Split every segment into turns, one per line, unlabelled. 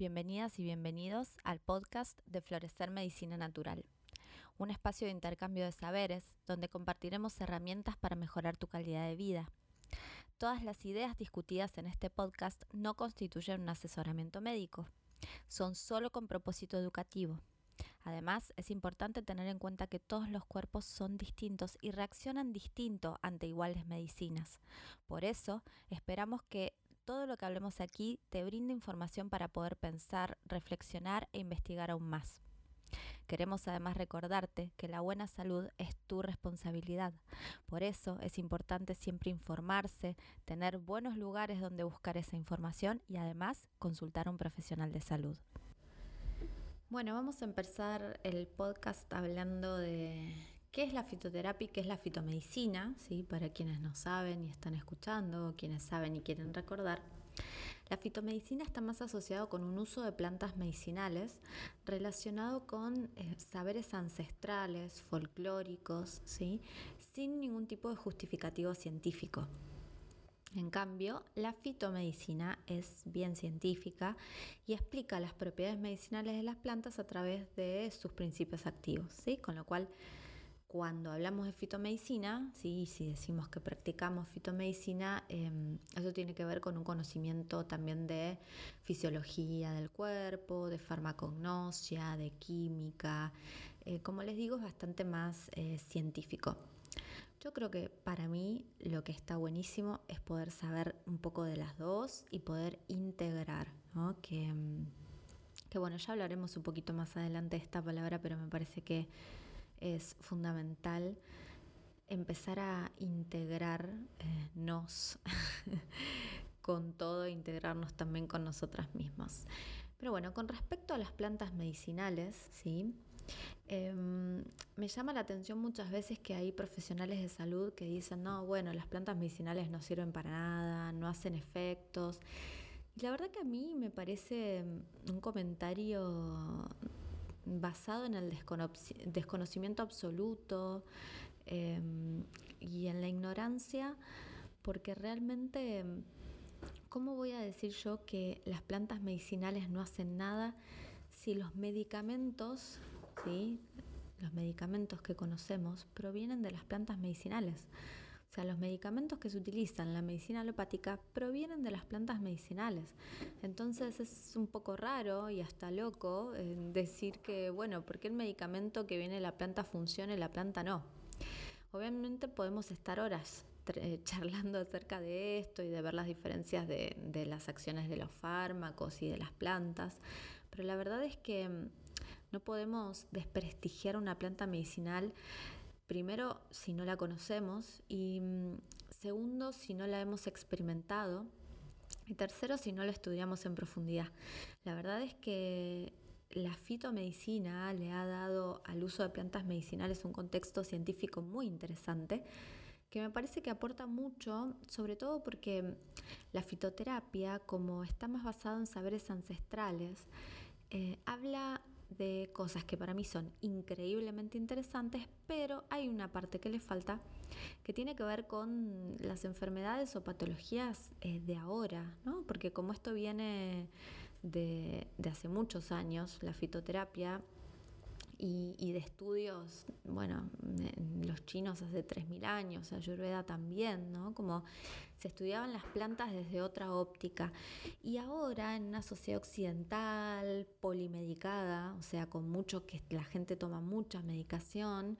Bienvenidas y bienvenidos al podcast de Florecer Medicina Natural, un espacio de intercambio de saberes donde compartiremos herramientas para mejorar tu calidad de vida. Todas las ideas discutidas en este podcast no constituyen un asesoramiento médico, son solo con propósito educativo. Además, es importante tener en cuenta que todos los cuerpos son distintos y reaccionan distinto ante iguales medicinas. Por eso, esperamos que todo lo que hablemos aquí te brinda información para poder pensar, reflexionar e investigar aún más. Queremos además recordarte que la buena salud es tu responsabilidad. Por eso es importante siempre informarse, tener buenos lugares donde buscar esa información y además consultar a un profesional de salud. Bueno, vamos a empezar el podcast hablando de ¿Qué es la fitoterapia y qué es la fitomedicina? ¿Sí? Para quienes no saben y están escuchando, quienes saben y quieren recordar. La fitomedicina está más asociado con un uso de plantas medicinales relacionado con eh, saberes ancestrales, folclóricos, ¿sí? sin ningún tipo de justificativo científico. En cambio, la fitomedicina es bien científica y explica las propiedades medicinales de las plantas a través de sus principios activos, ¿sí? con lo cual cuando hablamos de fitomedicina, ¿sí? si decimos que practicamos fitomedicina, em, eso tiene que ver con un conocimiento también de fisiología del cuerpo, de farmacognosia, de química. Eh, como les digo, es bastante más eh, científico. Yo creo que para mí lo que está buenísimo es poder saber un poco de las dos y poder integrar, que, em, que bueno, ya hablaremos un poquito más adelante de esta palabra, pero me parece que es fundamental empezar a integrarnos con todo, integrarnos también con nosotras mismas. Pero bueno, con respecto a las plantas medicinales, ¿sí? Em, me llama la atención muchas veces que hay profesionales de salud que dicen, no, bueno, las plantas medicinales no sirven para nada, no hacen efectos. Y la verdad que a mí me parece un comentario basado en el desconocimiento absoluto em, y en la ignorancia, porque realmente, ¿cómo voy a decir yo que las plantas medicinales no hacen nada si los medicamentos, ¿sí? los medicamentos que conocemos, provienen de las plantas medicinales? O sea, los medicamentos que se utilizan en la medicina alopática provienen de las plantas medicinales. Entonces es un poco raro y hasta loco eh, decir que, bueno, ¿por qué el medicamento que viene de la planta funciona y la planta no? Obviamente podemos estar horas eh, charlando acerca de esto y de ver las diferencias de, de las acciones de los fármacos y de las plantas, pero la verdad es que mm, no podemos desprestigiar una planta medicinal Primero, si no la conocemos y mm, segundo, si no la hemos experimentado y tercero, si no la estudiamos en profundidad. La verdad es que la fitomedicina le ha dado al uso de plantas medicinales un contexto científico muy interesante que me parece que aporta mucho, sobre todo porque la fitoterapia, como está más basada en saberes ancestrales, eh, habla de cosas que para mí son increíblemente interesantes, pero hay una parte que le falta que tiene que ver con las enfermedades o patologías eh, de ahora, ¿no? Porque como esto viene de, de hace muchos años, la fitoterapia y, de estudios, bueno, los chinos hace 3.000 años, Ayurveda también, ¿no? Como se estudiaban las plantas desde otra óptica. Y ahora en una sociedad occidental, polimedicada, o sea, con mucho que la gente toma mucha medicación,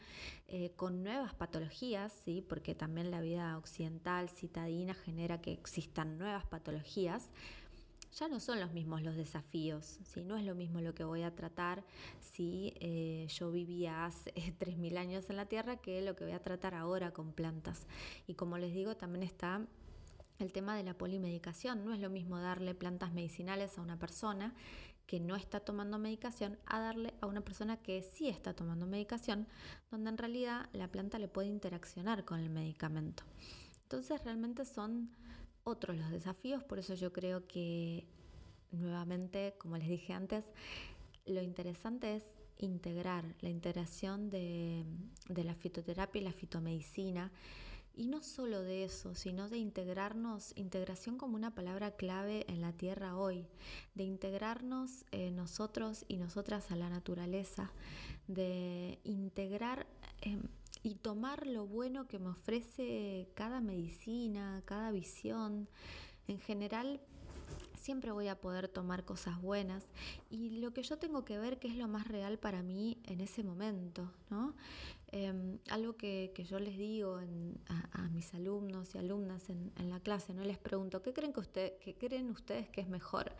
eh, con nuevas patologías, ¿sí? Porque también la vida occidental citadina genera que existan nuevas patologías ya no son los mismos los desafíos, ¿sí? no es lo mismo lo que voy a tratar si eh, yo vivía hace 3.000 años en la Tierra que lo que voy a tratar ahora con plantas. Y como les digo, también está el tema de la polimedicación. No es lo mismo darle plantas medicinales a una persona que no está tomando medicación a darle a una persona que sí está tomando medicación, donde en realidad la planta le puede interaccionar con el medicamento. Entonces realmente son otros los desafíos, por eso yo creo que nuevamente, como les dije antes, lo interesante es integrar la integración de, la fitoterapia y la fitomedicina, Y no solo de eso, sino de integrarnos, integración como una palabra clave en la tierra hoy, de integrarnos eh, nosotros y nosotras a la naturaleza, de integrar em, y tomar lo bueno que me ofrece cada medicina, cada visión. En general, siempre voy a poder tomar cosas buenas y lo que yo tengo que ver qué es lo más real para mí en ese momento, ¿no? Algo que, yo les digo a, mis alumnos y alumnas en, la clase, ¿no? Les pregunto, ¿qué creen, que usted, qué creen ustedes que es mejor?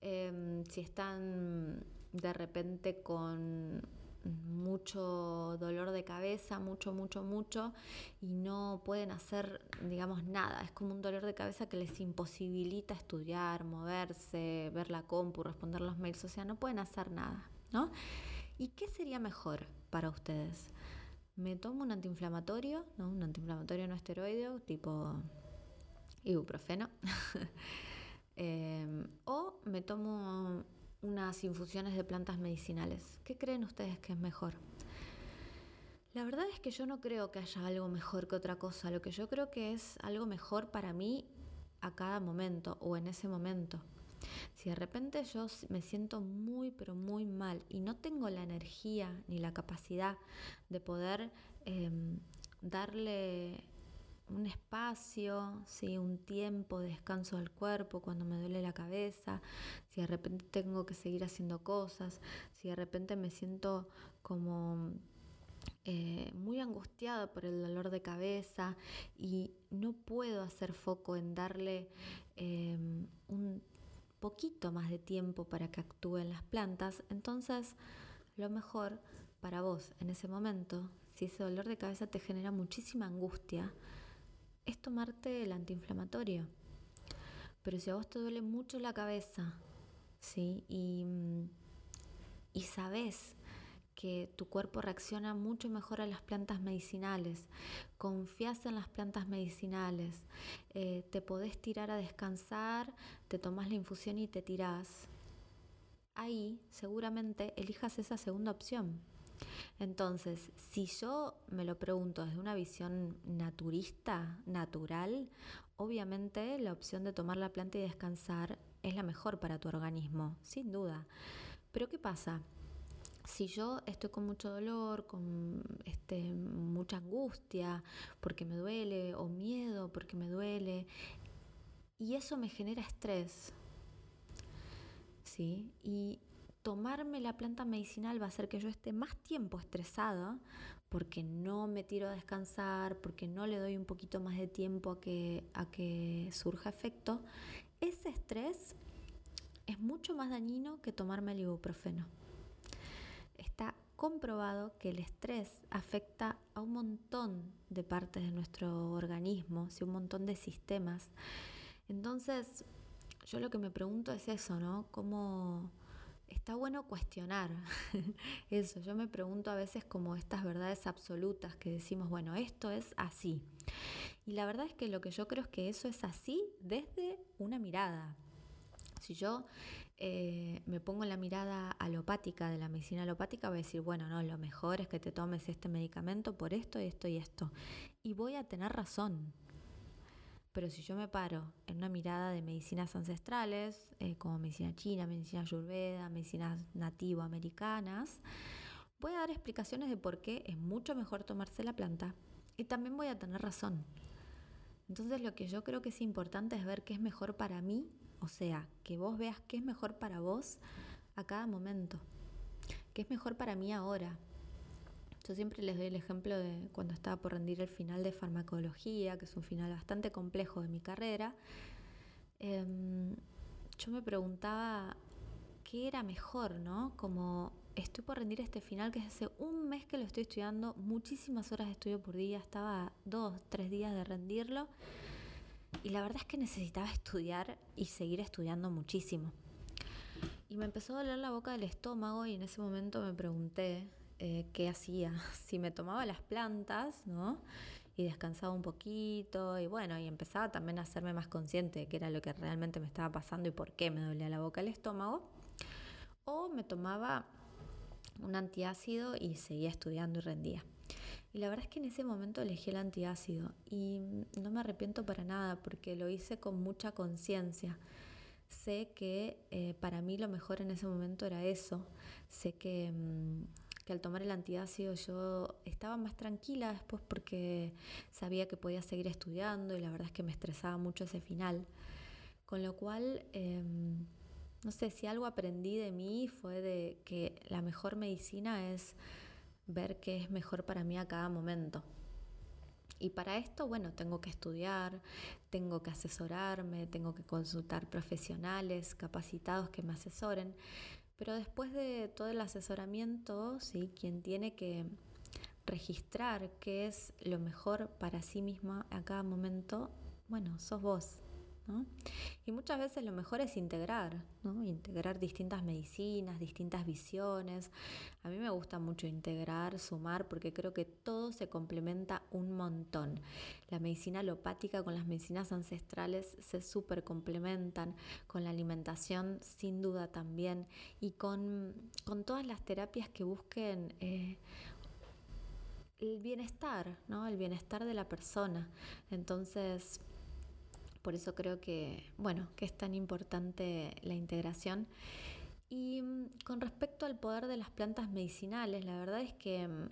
Em, si están de repente con mucho dolor de cabeza, mucho, mucho, mucho, y no pueden hacer, digamos, nada. Es como un dolor de cabeza que les imposibilita estudiar, moverse, ver la compu, responder los mails, o sea, no pueden hacer nada, ¿no? ¿Y qué sería mejor para ustedes? ¿Me tomo un antiinflamatorio, ¿no? Un antiinflamatorio no esteroideo, tipo ibuprofeno. Em, o me tomo unas infusiones de plantas medicinales. ¿Qué creen ustedes que es mejor? La verdad es que yo no creo que haya algo mejor que otra cosa. Lo que yo creo que es algo mejor para mí a cada momento o en ese momento. Si de repente yo me siento muy, pero muy mal y no tengo la energía ni la capacidad de poder em, darle un espacio, ¿sí? un tiempo de descanso del cuerpo cuando me duele la cabeza, si de repente tengo que seguir haciendo cosas, si de repente me siento como eh, muy angustiada por el dolor de cabeza y no puedo hacer foco en darle em, un poquito más de tiempo para que actúen las plantas, entonces lo mejor para vos en ese momento, si ese dolor de cabeza te genera muchísima angustia, es tomarte el antiinflamatorio. Pero si a vos te duele mucho la cabeza, ¿sí? Y, mm, y sabes que tu cuerpo reacciona mucho mejor a las plantas medicinales, confías en las plantas medicinales, eh, te podés tirar a descansar, te tomas la infusión y te tirás. Ahí seguramente elijas esa segunda opción. Entonces, si yo me lo pregunto desde una visión naturista, natural, obviamente la opción de tomar la planta y descansar es la mejor para tu organismo, sin duda. Pero ¿qué pasa? Si yo estoy con mucho dolor, con este, mucha angustia, porque me duele, o miedo porque me duele, y eso me genera estrés, ¿sí? Y tomarme la planta medicinal va a hacer que yo esté más tiempo estresada porque no me tiro a descansar, porque no le doy un poquito más de tiempo a que, a que surja efecto, ese estrés es mucho más dañino que tomarme el ibuprofeno. Está comprobado que el estrés afecta a un montón de partes de nuestro organismo, y un montón de sistemas. Entonces, yo lo que me pregunto es eso, ¿no? ¿Cómo, está bueno cuestionar eso. Yo me pregunto a veces como estas verdades absolutas que decimos, bueno, esto es así. Y la verdad es que lo que yo creo es que eso es así desde una mirada. Si yo eh, me pongo la mirada alopática de la medicina alopática, voy a decir, bueno, no, lo mejor es que te tomes este medicamento por esto, esto y esto. Y voy a tener razón. Pero si yo me paro en una mirada de medicinas ancestrales, eh, como medicina china, medicina ayurveda, medicinas nativo-americanas, voy a dar explicaciones de por qué es mucho mejor tomarse la planta y también voy a tener razón. Entonces lo que yo creo que es importante es ver qué es mejor para mí, o sea, que vos veas qué es mejor para vos a cada momento, qué es mejor para mí ahora, yo siempre les doy el ejemplo de cuando estaba por rendir el final de farmacología, que es un final bastante complejo de mi carrera. Em, yo me preguntaba qué era mejor, ¿no? Como estoy por rendir este final, que es hace un mes que lo estoy estudiando, muchísimas horas de estudio por día, estaba dos, tres días de rendirlo. Y la verdad es que necesitaba estudiar y seguir estudiando muchísimo. Y me empezó a doler la boca del estómago y en ese momento me pregunté, eh, qué hacía. Si me tomaba las plantas, ¿no? Y descansaba un poquito y bueno, y empezaba también a hacerme más consciente de qué era lo que realmente me estaba pasando y por qué me dolía la boca el estómago. O me tomaba un antiácido y seguía estudiando y rendía. Y la verdad es que en ese momento elegí el antiácido y no me arrepiento para nada porque lo hice con mucha conciencia. Sé que eh, para mí lo mejor en ese momento era eso. Sé que, mm, que al tomar el antiácido yo estaba más tranquila después porque sabía que podía seguir estudiando y la verdad es que me estresaba mucho ese final. Con lo cual, em, no sé, si algo aprendí de mí fue de que la mejor medicina es ver qué es mejor para mí a cada momento. Y para esto, bueno, tengo que estudiar, tengo que asesorarme, tengo que consultar profesionales capacitados que me asesoren. Pero después de todo el asesoramiento, ¿sí? quien tiene que registrar qué es lo mejor para sí misma a cada momento, bueno, sos vos. Y muchas veces lo mejor es integrar, integrar distintas medicinas, distintas visiones. A mí me gusta mucho integrar, sumar, porque creo que todo se complementa un montón. La medicina alopática con las medicinas ancestrales se súper complementan, con la alimentación sin duda también, y con, todas las terapias que busquen... Eh, el bienestar, ¿no? El bienestar de la persona. Entonces, por eso creo que, bueno, que es tan importante la integración. Y mm, con respecto al poder de las plantas medicinales, la verdad es que mm,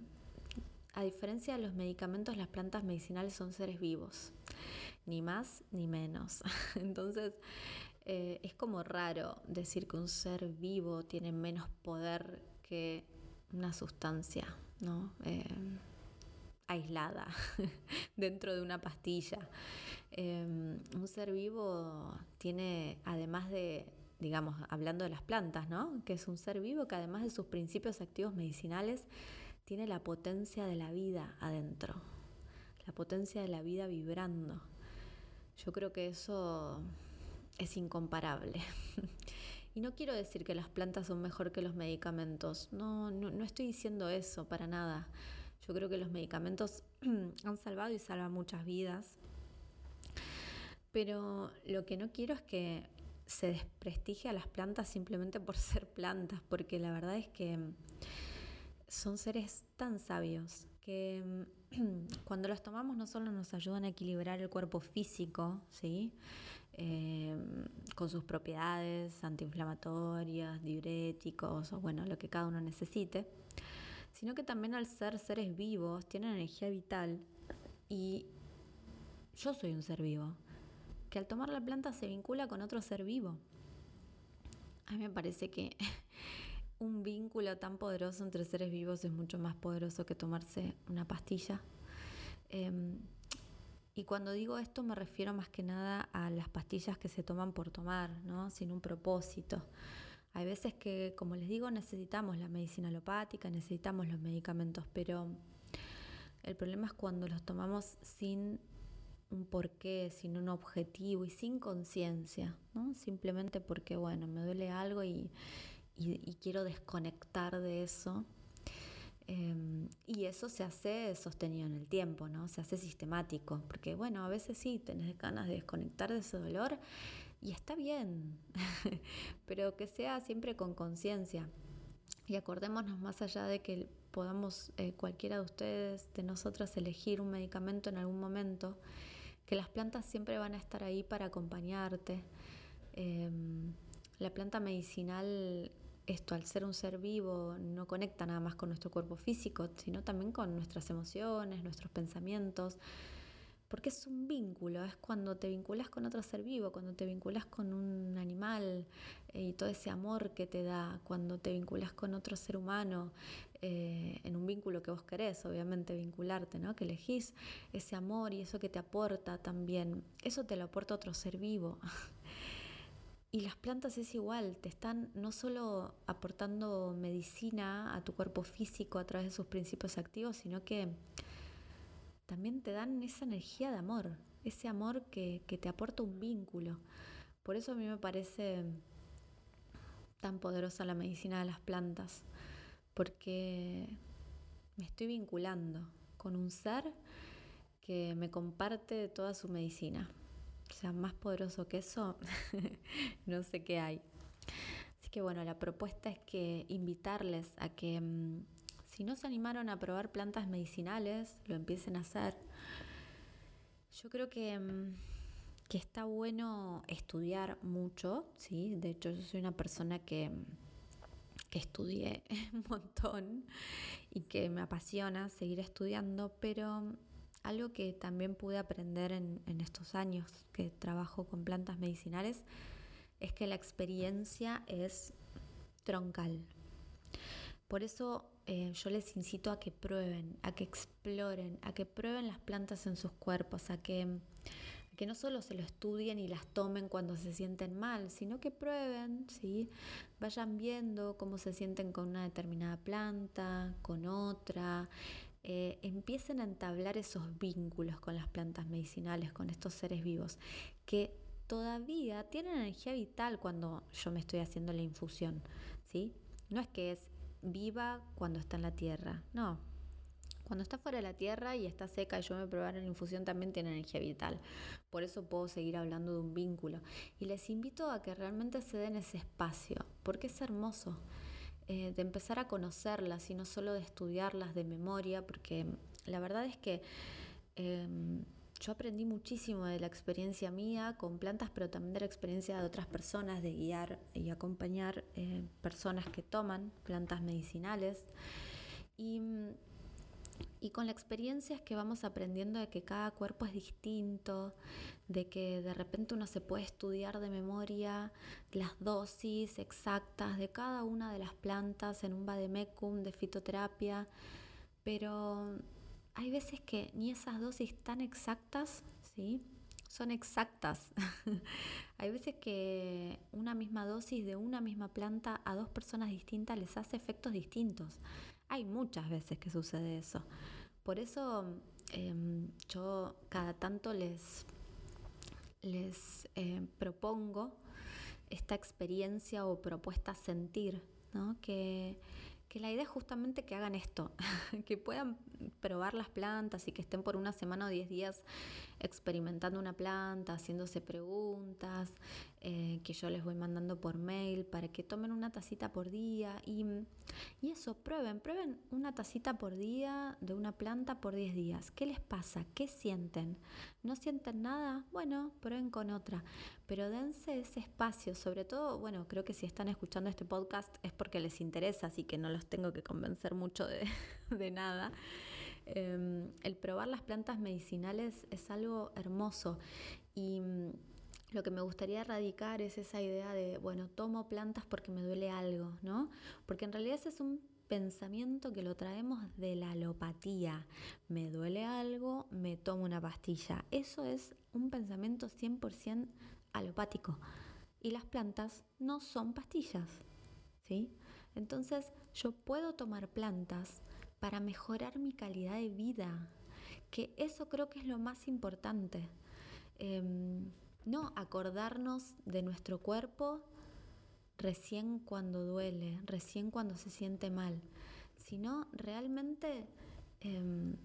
a diferencia de los medicamentos, las plantas medicinales son seres vivos, ni más ni menos. Entonces, eh, es como raro decir que un ser vivo tiene menos poder que una sustancia, ¿no? Eh, aislada dentro de una pastilla. Em, un ser vivo tiene, además de, digamos, hablando de las plantas, ¿no? Que es un ser vivo que además de sus principios activos medicinales, tiene la potencia de la vida adentro, la potencia de la vida vibrando. Yo creo que eso es incomparable. Y no quiero decir que las plantas son mejor que los medicamentos, no, no, no estoy diciendo eso para nada. Yo creo que los medicamentos han salvado y salvan muchas vidas. Pero lo que no quiero es que se desprestigie a las plantas simplemente por ser plantas, porque la verdad es que son seres tan sabios que cuando los tomamos no solo nos ayudan a equilibrar el cuerpo físico, ¿sí? Eh, con sus propiedades antiinflamatorias, diuréticos, o bueno, lo que cada uno necesite, sino que también al ser seres vivos tienen energía vital y yo soy un ser vivo, que al tomar la planta se vincula con otro ser vivo. A mí me parece que un vínculo tan poderoso entre seres vivos es mucho más poderoso que tomarse una pastilla. Em, y cuando digo esto me refiero más que nada a las pastillas que se toman por tomar, ¿no? sin un propósito. Hay veces que, como les digo, necesitamos la medicina alopática, necesitamos los medicamentos, pero el problema es cuando los tomamos sin un porqué, sin un objetivo y sin conciencia, ¿no? Simplemente porque, bueno, me duele algo y, quiero desconectar de eso. Em, y eso se hace sostenido en el tiempo, ¿no? Se hace sistemático, porque bueno, a veces sí, tenés ganas de desconectar de ese dolor y está bien, pero que sea siempre con conciencia. Y acordémonos más allá de que podamos eh, cualquiera de ustedes, de nosotras, elegir un medicamento en algún momento, que las plantas siempre van a estar ahí para acompañarte. Em, la planta medicinal, esto al ser un ser vivo, no conecta nada más con nuestro cuerpo físico, sino también con nuestras emociones, nuestros pensamientos porque es un vínculo, es cuando te vinculas con otro ser vivo, cuando te vinculas con un animal eh, y todo ese amor que te da, cuando te vinculas con otro ser humano, eh, en un vínculo que vos querés, obviamente vincularte, ¿no? que elegís ese amor y eso que te aporta también, eso te lo aporta otro ser vivo. Y las plantas es igual, te están no solo aportando medicina a tu cuerpo físico a través de sus principios activos, sino que también te dan esa energía de amor, ese amor que, te aporta un vínculo. Por eso a mí me parece tan poderosa la medicina de las plantas, porque me estoy vinculando con un ser que me comparte toda su medicina. O sea, más poderoso que eso, no sé qué hay. Así que bueno, la propuesta es que invitarles a que mm, si no se animaron a probar plantas medicinales, lo empiecen a hacer. Yo creo que, mm, que está bueno estudiar mucho, ¿sí? De hecho, yo soy una persona que, que estudié un montón y que me apasiona seguir estudiando, pero algo que también pude aprender en, estos años que trabajo con plantas medicinales es que la experiencia es troncal. Por eso eh, yo les incito a que prueben, a que exploren, a que prueben las plantas en sus cuerpos, a que, no solo se lo estudien y las tomen cuando se sienten mal, sino que prueben, ¿sí? vayan viendo cómo se sienten con una determinada planta, con otra, eh, empiecen a entablar esos vínculos con las plantas medicinales, con estos seres vivos, que todavía tienen energía vital cuando yo me estoy haciendo la infusión, ¿sí? No es que es viva cuando está en la tierra, no. Cuando está fuera de la tierra y está seca y yo me probara la infusión también tiene energía vital. Por eso puedo seguir hablando de un vínculo. Y les invito a que realmente se den ese espacio, porque es hermoso. Eh, de empezar a conocerlas y no solo de estudiarlas de memoria, porque la verdad es que em, yo aprendí muchísimo de la experiencia mía con plantas, pero también de la experiencia de otras personas, de guiar y acompañar eh, personas que toman plantas medicinales. Y y con la experiencia es que vamos aprendiendo de que cada cuerpo es distinto, de que de repente uno se puede estudiar de memoria las dosis exactas de cada una de las plantas en un vademecum de fitoterapia, pero hay veces que ni esas dosis tan exactas, ¿sí? Son exactas. hay veces que una misma dosis de una misma planta a dos personas distintas les hace efectos distintos. Hay muchas veces que sucede eso. Por eso em, yo cada tanto les, les eh, propongo esta experiencia o propuesta sentir, ¿no? que, que la idea es justamente que hagan esto, que puedan probar las plantas y que estén por una semana o diez días experimentando una planta, haciéndose preguntas, eh, que yo les voy mandando por mail para que tomen una tacita por día y, y eso, prueben, prueben una tacita por día de una planta por diez días. ¿Qué les pasa? ¿Qué sienten? ¿No sienten nada? Bueno, prueben con otra, pero dense ese espacio, sobre todo, bueno, creo que si están escuchando este podcast es porque les interesa, así que no lo tengo que convencer mucho de, nada. Em, el probar las plantas medicinales es algo hermoso y lo que me gustaría erradicar es esa idea de, bueno, tomo plantas porque me duele algo, ¿no? Porque en realidad ese es un pensamiento que lo traemos de la alopatía. Me duele algo, me tomo una pastilla. Eso es un pensamiento 100% alopático. Y las plantas no son pastillas, ¿sí? Entonces yo puedo tomar plantas para mejorar mi calidad de vida, que eso creo que es lo más importante. Em, no acordarnos de nuestro cuerpo recién cuando duele, recién cuando se siente mal, sino realmente em,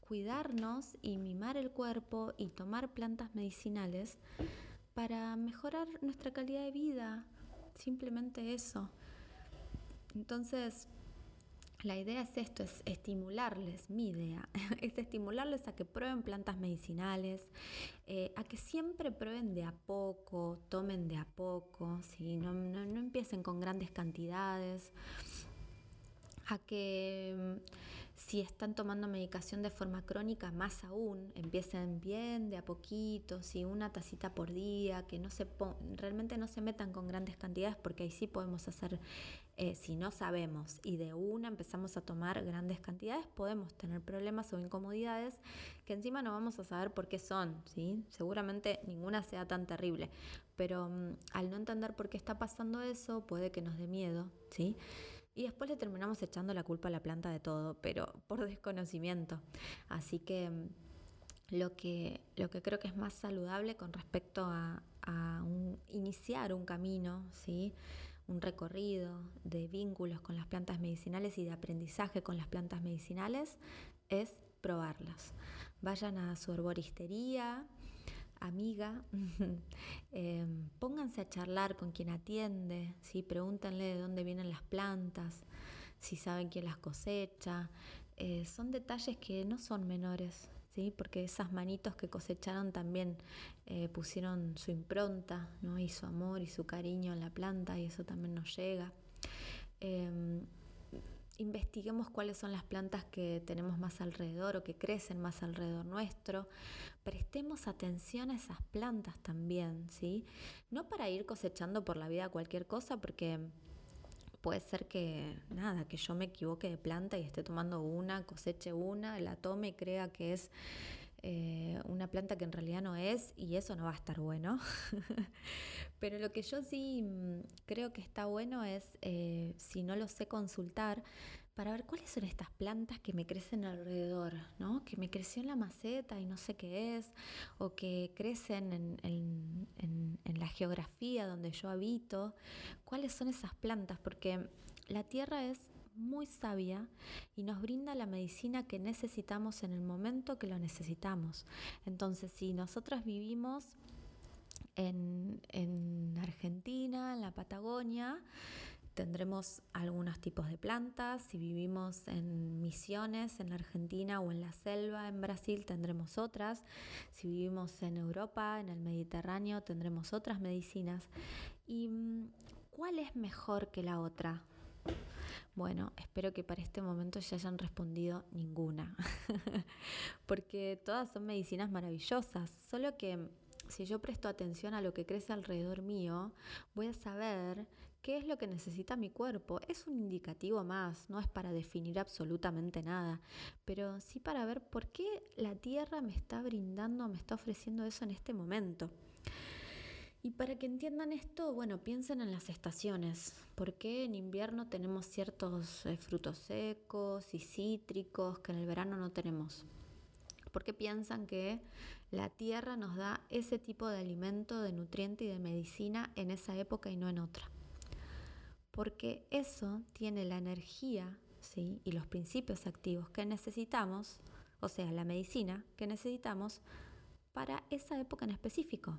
cuidarnos y mimar el cuerpo y tomar plantas medicinales para mejorar nuestra calidad de vida, simplemente eso. Entonces, la idea es esto, es estimularles, mi idea, es estimularles a que prueben plantas medicinales, eh, a que siempre prueben de a poco, tomen de a poco, no, no empiecen con grandes cantidades a que mm, si están tomando medicación de forma crónica, más aún, empiecen bien, de a poquito, si una tacita por día, que no se realmente no se metan con grandes cantidades, porque ahí sí podemos hacer, eh, si no sabemos y de una empezamos a tomar grandes cantidades, podemos tener problemas o incomodidades que encima no vamos a saber por qué son, ¿sí? Seguramente ninguna sea tan terrible, pero mm, al no entender por qué está pasando eso, puede que nos dé miedo, ¿sí? Y después le terminamos echando la culpa a la planta de todo, pero por desconocimiento. Así que mm, lo que, lo que creo que es más saludable con respecto a, iniciar un camino, ¿sí? Un recorrido de vínculos con las plantas medicinales y de aprendizaje con las plantas medicinales, es probarlas. Vayan a su herboristería, amiga, em, pónganse a charlar con quien atiende, ¿sí? pregúntenle de dónde vienen las plantas, si saben quién las cosecha. Eh, son detalles que no son menores, ¿sí? porque esas manitos que cosecharon también eh, pusieron su impronta ¿no? y su amor y su cariño en la planta y eso también nos llega. Em, investiguemos cuáles son las plantas que tenemos más alrededor o que crecen más alrededor nuestro. Prestemos atención a esas plantas también, ¿sí? No para ir cosechando por la vida cualquier cosa, porque puede ser que nada, que yo me equivoque de planta y esté tomando una, coseche una, la tome y crea que es eh, una planta que en realidad no es y eso no va a estar bueno. Pero lo que yo sí mm, creo que está bueno es, eh, si no lo sé consultar, para ver cuáles son estas plantas que me crecen alrededor, ¿no? Que me creció en la maceta y no sé qué es, o que crecen en, en la geografía donde yo habito. ¿Cuáles son esas plantas? Porque la tierra es muy sabia y nos brinda la medicina que necesitamos en el momento que lo necesitamos. Entonces, si nosotras vivimos en, Argentina, en la Patagonia, tendremos algunos tipos de plantas. Si vivimos en misiones, en la Argentina o en la selva, en Brasil, tendremos otras. Si vivimos en Europa, en el Mediterráneo, tendremos otras medicinas. ¿Y mm, cuál es mejor que la otra? Bueno, espero que para este momento ya hayan respondido ninguna, porque todas son medicinas maravillosas, solo que si yo presto atención a lo que crece alrededor mío, voy a saber qué es lo que necesita mi cuerpo. Es un indicativo más, no es para definir absolutamente nada, pero sí para ver por qué la tierra me está brindando, me está ofreciendo eso en este momento. Y para que entiendan esto, bueno, piensen en las estaciones. ¿Por qué en invierno tenemos ciertos eh, frutos secos y cítricos que en el verano no tenemos? ¿Por qué piensan que la tierra nos da ese tipo de alimento, de nutriente y de medicina en esa época y no en otra? Porque eso tiene la energía ¿sí? y los principios activos que necesitamos, o sea, la medicina que necesitamos para esa época en específico.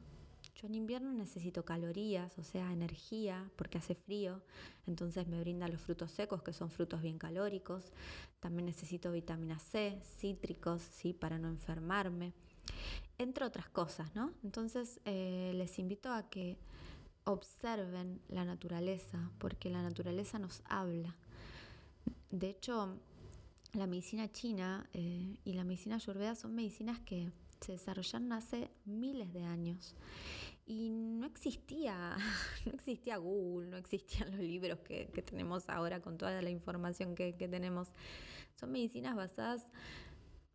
Yo en invierno necesito calorías, o sea, energía, porque hace frío, entonces me brinda los frutos secos, que son frutos bien calóricos. También necesito vitamina C, cítricos, ¿sí? para no enfermarme, entre otras cosas, ¿no? Entonces eh, les invito a que observen la naturaleza, porque la naturaleza nos habla. De hecho, la medicina china eh, y la medicina ayurveda son medicinas que se desarrollaron hace miles de años y no existía, no existía Google, no existían los libros que, tenemos ahora con toda la información que, que, tenemos. Son medicinas basadas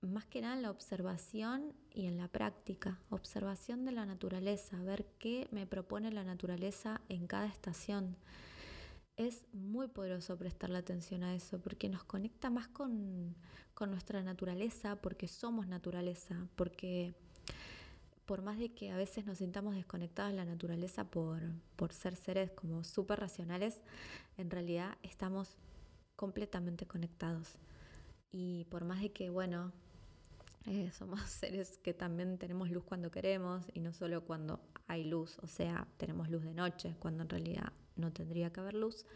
más que nada en la observación y en la práctica, observación de la naturaleza, ver qué me propone la naturaleza en cada estación. Es muy poderoso prestarle atención a eso porque nos conecta más con, con nuestra naturaleza, porque somos naturaleza, porque por más de que a veces nos sintamos desconectados de la naturaleza por, por ser seres como súper racionales, en realidad estamos completamente conectados. Y por más de que, bueno, eh, somos seres que también tenemos luz cuando queremos y no solo cuando hay luz, o sea, tenemos luz de noche, cuando en realidad no tendría que haber luz.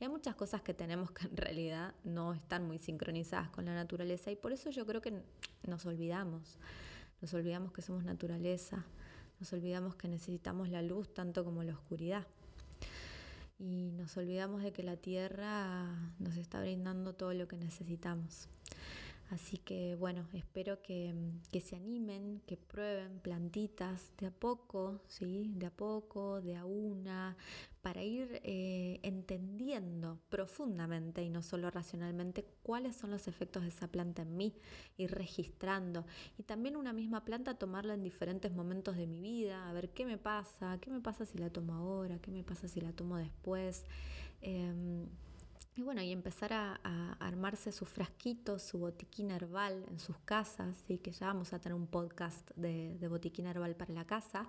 Y hay muchas cosas que tenemos que en realidad no están muy sincronizadas con la naturaleza y por eso yo creo que nos olvidamos. Nos olvidamos que somos naturaleza, nos olvidamos que necesitamos la luz tanto como la oscuridad. Y nos olvidamos de que la tierra nos está brindando todo lo que necesitamos. Así que bueno, espero que, se animen, que prueben plantitas de a poco, ¿sí? De a poco, de a una, para ir eh, entendiendo profundamente y no solo racionalmente cuáles son los efectos de esa planta en mí, ir registrando. Y también una misma planta tomarla en diferentes momentos de mi vida, a ver qué me pasa, qué me pasa si la tomo ahora, qué me pasa si la tomo después. Em, y bueno, y empezar a, armarse su frasquito, su botiquín herbal en sus casas, y que ya vamos a tener un podcast de, botiquín herbal para la casa.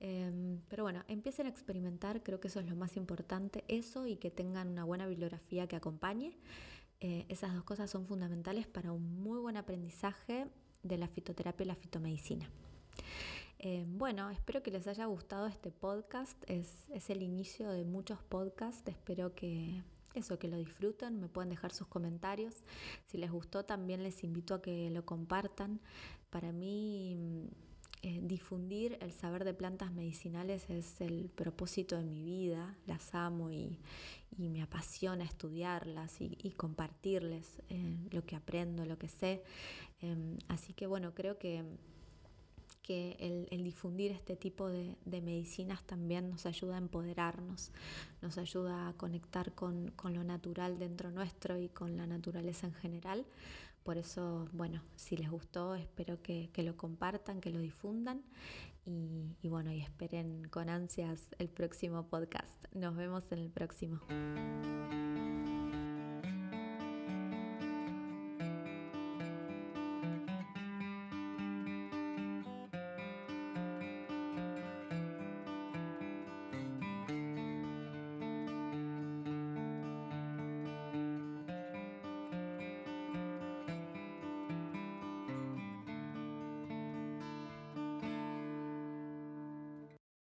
Em, pero bueno, empiecen a experimentar, creo que eso es lo más importante, eso y que tengan una buena bibliografía que acompañe. Eh, esas dos cosas son fundamentales para un muy buen aprendizaje de la fitoterapia y la fitomedicina. Em, bueno, espero que les haya gustado este podcast. Es, es el inicio de muchos podcasts. Espero que, eso, que lo disfruten, me pueden dejar sus comentarios. Si les gustó, también les invito a que lo compartan. Para mí, mm, eh, difundir el saber de plantas medicinales es el propósito de mi vida. Las amo y, me apasiona estudiarlas y, compartirles eh, lo que aprendo, lo que sé. Em, así que bueno, creo que que el, difundir este tipo de, medicinas también nos ayuda a empoderarnos, nos ayuda a conectar con, lo natural dentro nuestro y con la naturaleza en general. Por eso, bueno, si les gustó, espero que, lo compartan, que lo difundan y, y bueno, y esperen con ansias el próximo podcast. Nos vemos en el próximo.